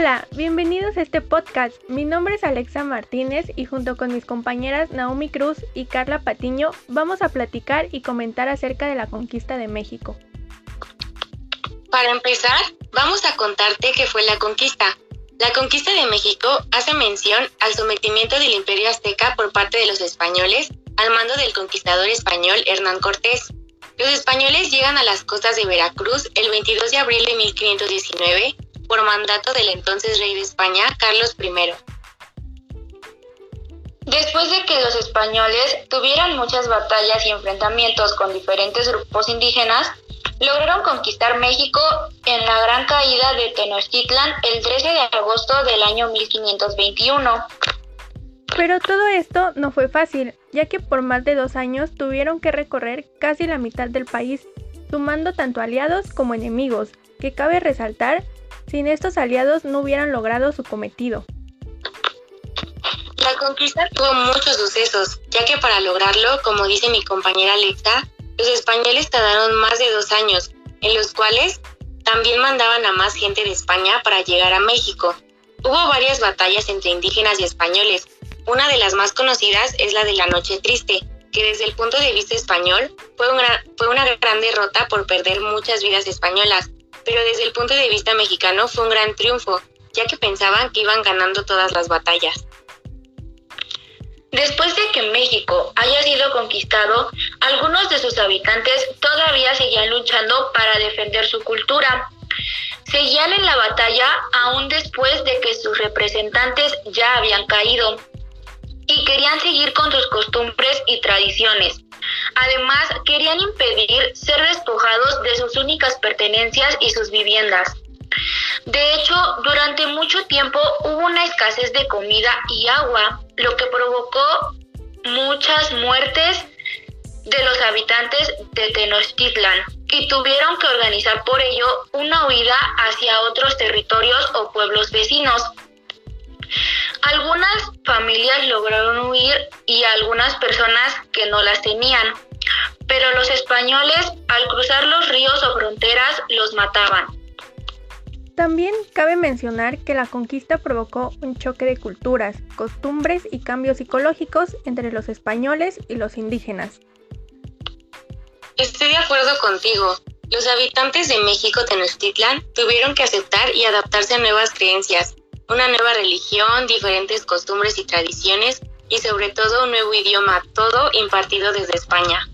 Hola, bienvenidos a este podcast. Mi nombre es Alexa Martínez y junto con mis compañeras Naomi Cruz y Carla Patiño vamos a platicar y comentar acerca de la conquista de México. Para empezar, vamos a contarte qué fue la conquista. La conquista de México hace mención al sometimiento del imperio azteca por parte de los españoles al mando del conquistador español Hernán Cortés. Los españoles llegan a las costas de Veracruz el 22 de abril de 1519 por mandato del entonces rey de España, Carlos I. Después de que los españoles tuvieran muchas batallas y enfrentamientos con diferentes grupos indígenas, lograron conquistar México en la gran caída de Tenochtitlan el 13 de agosto del año 1521. Pero todo esto no fue fácil, ya que por más de dos años tuvieron que recorrer casi la mitad del país, sumando tanto aliados como enemigos, que cabe resaltar sin estos aliados no hubieran logrado su cometido. La conquista tuvo muchos sucesos, ya que para lograrlo, como dice mi compañera Alexa, los españoles tardaron más de dos años, en los cuales también mandaban a más gente de España para llegar a México. Hubo varias batallas entre indígenas y españoles. Una de las más conocidas es la de la Noche Triste, que desde el punto de vista español fue una, fue una gran derrota por perder muchas vidas españolas, pero desde el punto de vista mexicano fue un gran triunfo, ya que pensaban que iban ganando todas las batallas. Después de que México haya sido conquistado, algunos de sus habitantes todavía seguían luchando para defender su cultura. Seguían en la batalla aún después de que sus representantes ya habían caído y querían seguir con sus costumbres y tradiciones. Además, querían impedir ser despojados de sus únicas pertenencias y sus viviendas. De hecho, durante mucho tiempo hubo una escasez de comida y agua, lo que provocó muchas muertes de los habitantes de Tenochtitlan y tuvieron que organizar por ello una huida hacia otros territorios o pueblos vecinos. Algunas familias lograron huir y algunas personas que no las tenían, pero los españoles al cruzar los ríos o fronteras los mataban. También cabe mencionar que la conquista provocó un choque de culturas, costumbres y cambios psicológicos entre los españoles y los indígenas. Estoy de acuerdo contigo. Los habitantes de México Tenochtitlan tuvieron que aceptar y adaptarse a nuevas creencias, una nueva religión, diferentes costumbres y tradiciones y sobre todo un nuevo idioma, todo impartido desde España.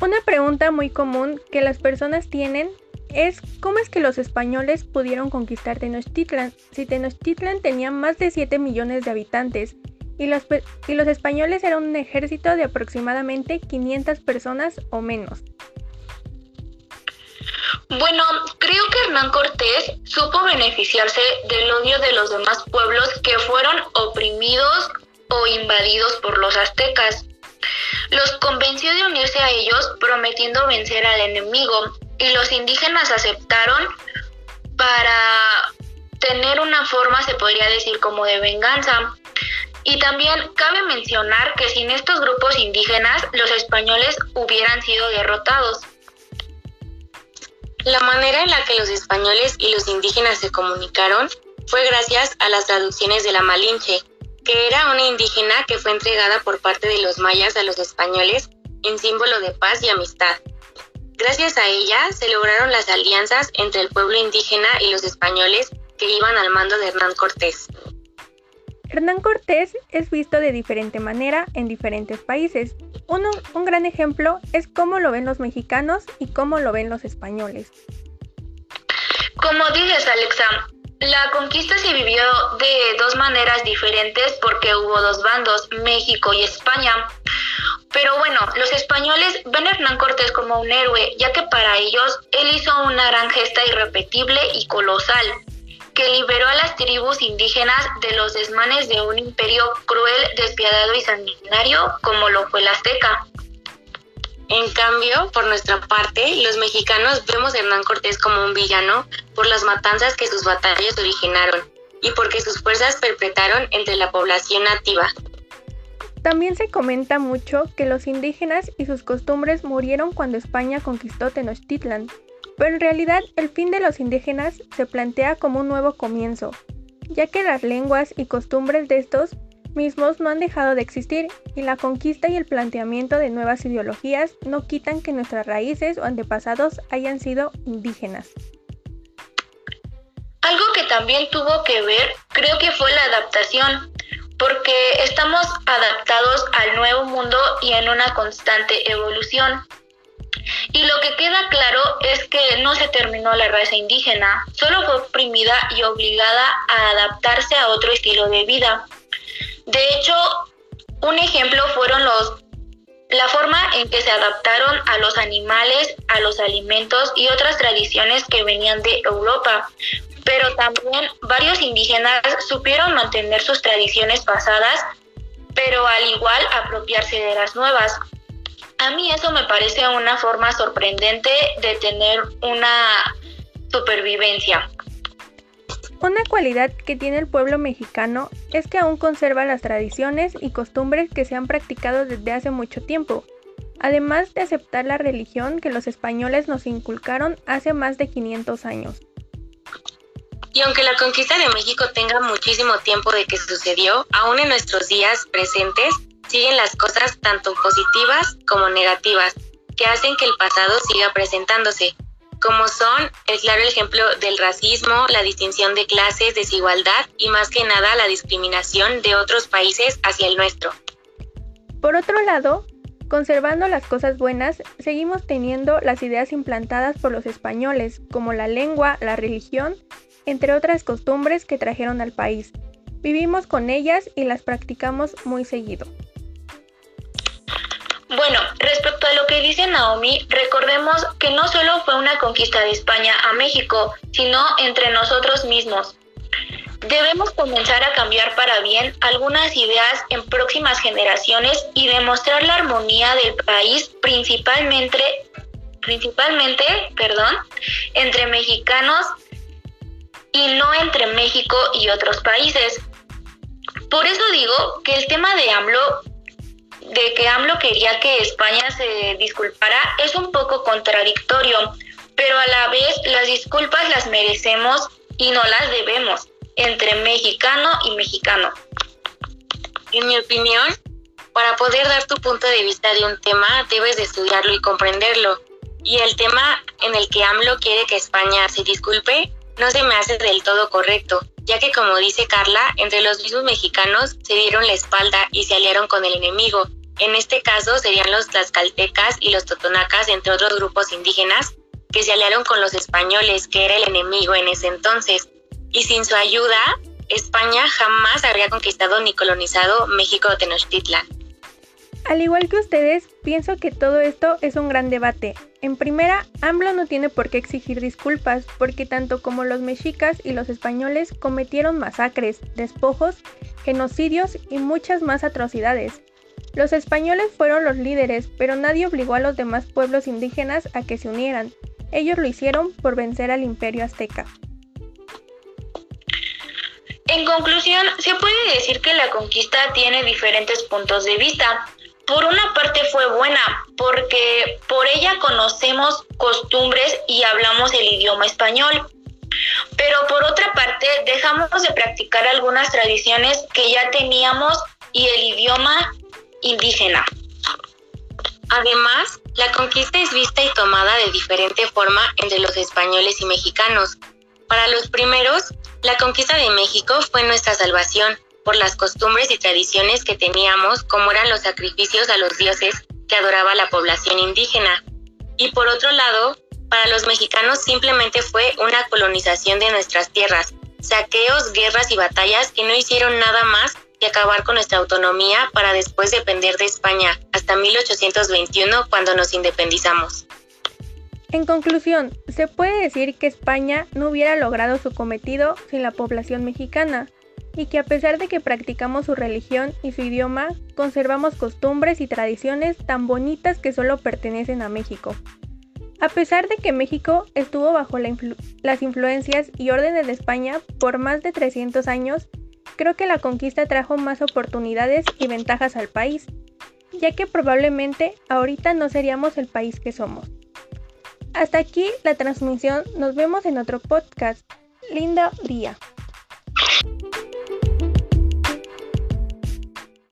Una pregunta muy común que las personas tienen es cómo es que los españoles pudieron conquistar Tenochtitlan si Tenochtitlan tenía más de 7 millones de habitantes y los, y los españoles eran un ejército de aproximadamente 500 personas o menos. Bueno, creo que Hernán Cortés supo beneficiarse del odio de los demás pueblos que fueron oprimidos o invadidos por los aztecas. Los convenció de unirse a ellos prometiendo vencer al enemigo y los indígenas aceptaron para tener una forma, se podría decir, como de venganza. Y también cabe mencionar que sin estos grupos indígenas los españoles hubieran sido derrotados. La manera en la que los españoles y los indígenas se comunicaron fue gracias a las traducciones de la Malinche, que era una indígena que fue entregada por parte de los mayas a los españoles en símbolo de paz y amistad. Gracias a ella se lograron las alianzas entre el pueblo indígena y los españoles que iban al mando de Hernán Cortés. Hernán Cortés es visto de diferente manera en diferentes países. Uno, un gran ejemplo es cómo lo ven los mexicanos y cómo lo ven los españoles. Como dices, Alexa, la conquista se vivió de dos maneras diferentes porque hubo dos bandos, México y España. Pero bueno, los españoles ven a Hernán Cortés como un héroe, ya que para ellos él hizo una gran gesta irrepetible y colosal que liberó a las tribus indígenas de los desmanes de un imperio cruel, despiadado y sanguinario como lo fue el azteca. En cambio, por nuestra parte, los mexicanos vemos a Hernán Cortés como un villano por las matanzas que sus batallas originaron y porque sus fuerzas perpetraron entre la población nativa. También se comenta mucho que los indígenas y sus costumbres murieron cuando España conquistó Tenochtitlan, Pero en realidad el fin de los indígenas se plantea como un nuevo comienzo, ya que las lenguas y costumbres de estos mismos no han dejado de existir y la conquista y el planteamiento de nuevas ideologías no quitan que nuestras raíces o antepasados hayan sido indígenas. Algo que también tuvo que ver creo que fue la adaptación, porque estamos adaptados al nuevo mundo y en una constante evolución. Y lo que queda claro es que no se terminó la raza indígena, solo fue oprimida y obligada a adaptarse a otro estilo de vida. De hecho, un ejemplo fueron los la forma en que se adaptaron a los animales, a los alimentos y otras tradiciones que venían de Europa. Pero también varios indígenas supieron mantener sus tradiciones pasadas, pero al igual apropiarse de las nuevas. A mí eso me parece una forma sorprendente de tener una supervivencia. Una cualidad que tiene el pueblo mexicano es que aún conserva las tradiciones y costumbres que se han practicado desde hace mucho tiempo, además de aceptar la religión que los españoles nos inculcaron hace más de 500 años. Y aunque la conquista de México tenga muchísimo tiempo de que sucedió, aún en nuestros días presentes siguen las cosas tanto positivas como negativas, que hacen que el pasado siga presentándose, como son el claro ejemplo del racismo, la distinción de clases, desigualdad y más que nada la discriminación de otros países hacia el nuestro. Por otro lado, conservando las cosas buenas, seguimos teniendo las ideas implantadas por los españoles, como la lengua, la religión, entre otras costumbres que trajeron al país. Vivimos con ellas y las practicamos muy seguido. Bueno, respecto a lo que dice Naomi, recordemos que no solo fue una conquista de España a México, sino entre nosotros mismos. Debemos comenzar a cambiar para bien algunas ideas en próximas generaciones y demostrar la armonía del país principalmente, principalmente perdón, entre mexicanos y no entre México y otros países. Por eso digo que el tema de AMLO de que AMLO quería que España se disculpara es un poco contradictorio, pero a la vez las disculpas las merecemos y no las debemos entre mexicano y mexicano. En mi opinión, para poder dar tu punto de vista de un tema, debes de estudiarlo y comprenderlo. Y el tema en el que AMLO quiere que España se disculpe no se me hace del todo correcto, ya que como dice Carla, entre los mismos mexicanos se dieron la espalda y se aliaron con el enemigo, en este caso serían los tlaxcaltecas y los totonacas, entre otros grupos indígenas, que se aliaron con los españoles, que era el enemigo en ese entonces. Y sin su ayuda, España jamás habría conquistado ni colonizado México o Tenochtitlan. Al igual que ustedes, pienso que todo esto es un gran debate. En primera, AMLO no tiene por qué exigir disculpas, porque tanto como los mexicas y los españoles cometieron masacres, despojos, genocidios y muchas más atrocidades. Los españoles fueron los líderes, pero nadie obligó a los demás pueblos indígenas a que se unieran. Ellos lo hicieron por vencer al imperio azteca. En conclusión, se puede decir que la conquista tiene diferentes puntos de vista. Por una parte fue buena, porque por ella conocemos costumbres y hablamos el idioma español. Pero por otra parte, dejamos de practicar algunas tradiciones que ya teníamos y el idioma indígena. Además, la conquista es vista y tomada de diferente forma entre los españoles y mexicanos. Para los primeros, la conquista de México fue nuestra salvación por las costumbres y tradiciones que teníamos, como eran los sacrificios a los dioses que adoraba la población indígena. Y por otro lado, para los mexicanos simplemente fue una colonización de nuestras tierras, saqueos, guerras y batallas que no hicieron nada más y acabar con nuestra autonomía para después depender de España hasta 1821 cuando nos independizamos. En conclusión, se puede decir que España no hubiera logrado su cometido sin la población mexicana y que a pesar de que practicamos su religión y su idioma, conservamos costumbres y tradiciones tan bonitas que solo pertenecen a México. A pesar de que México estuvo bajo las influencias y órdenes de España por más de 300 años, creo que la conquista trajo más oportunidades y ventajas al país, ya que probablemente ahorita no seríamos el país que somos. Hasta aquí la transmisión. Nos vemos en otro podcast. Lindo día.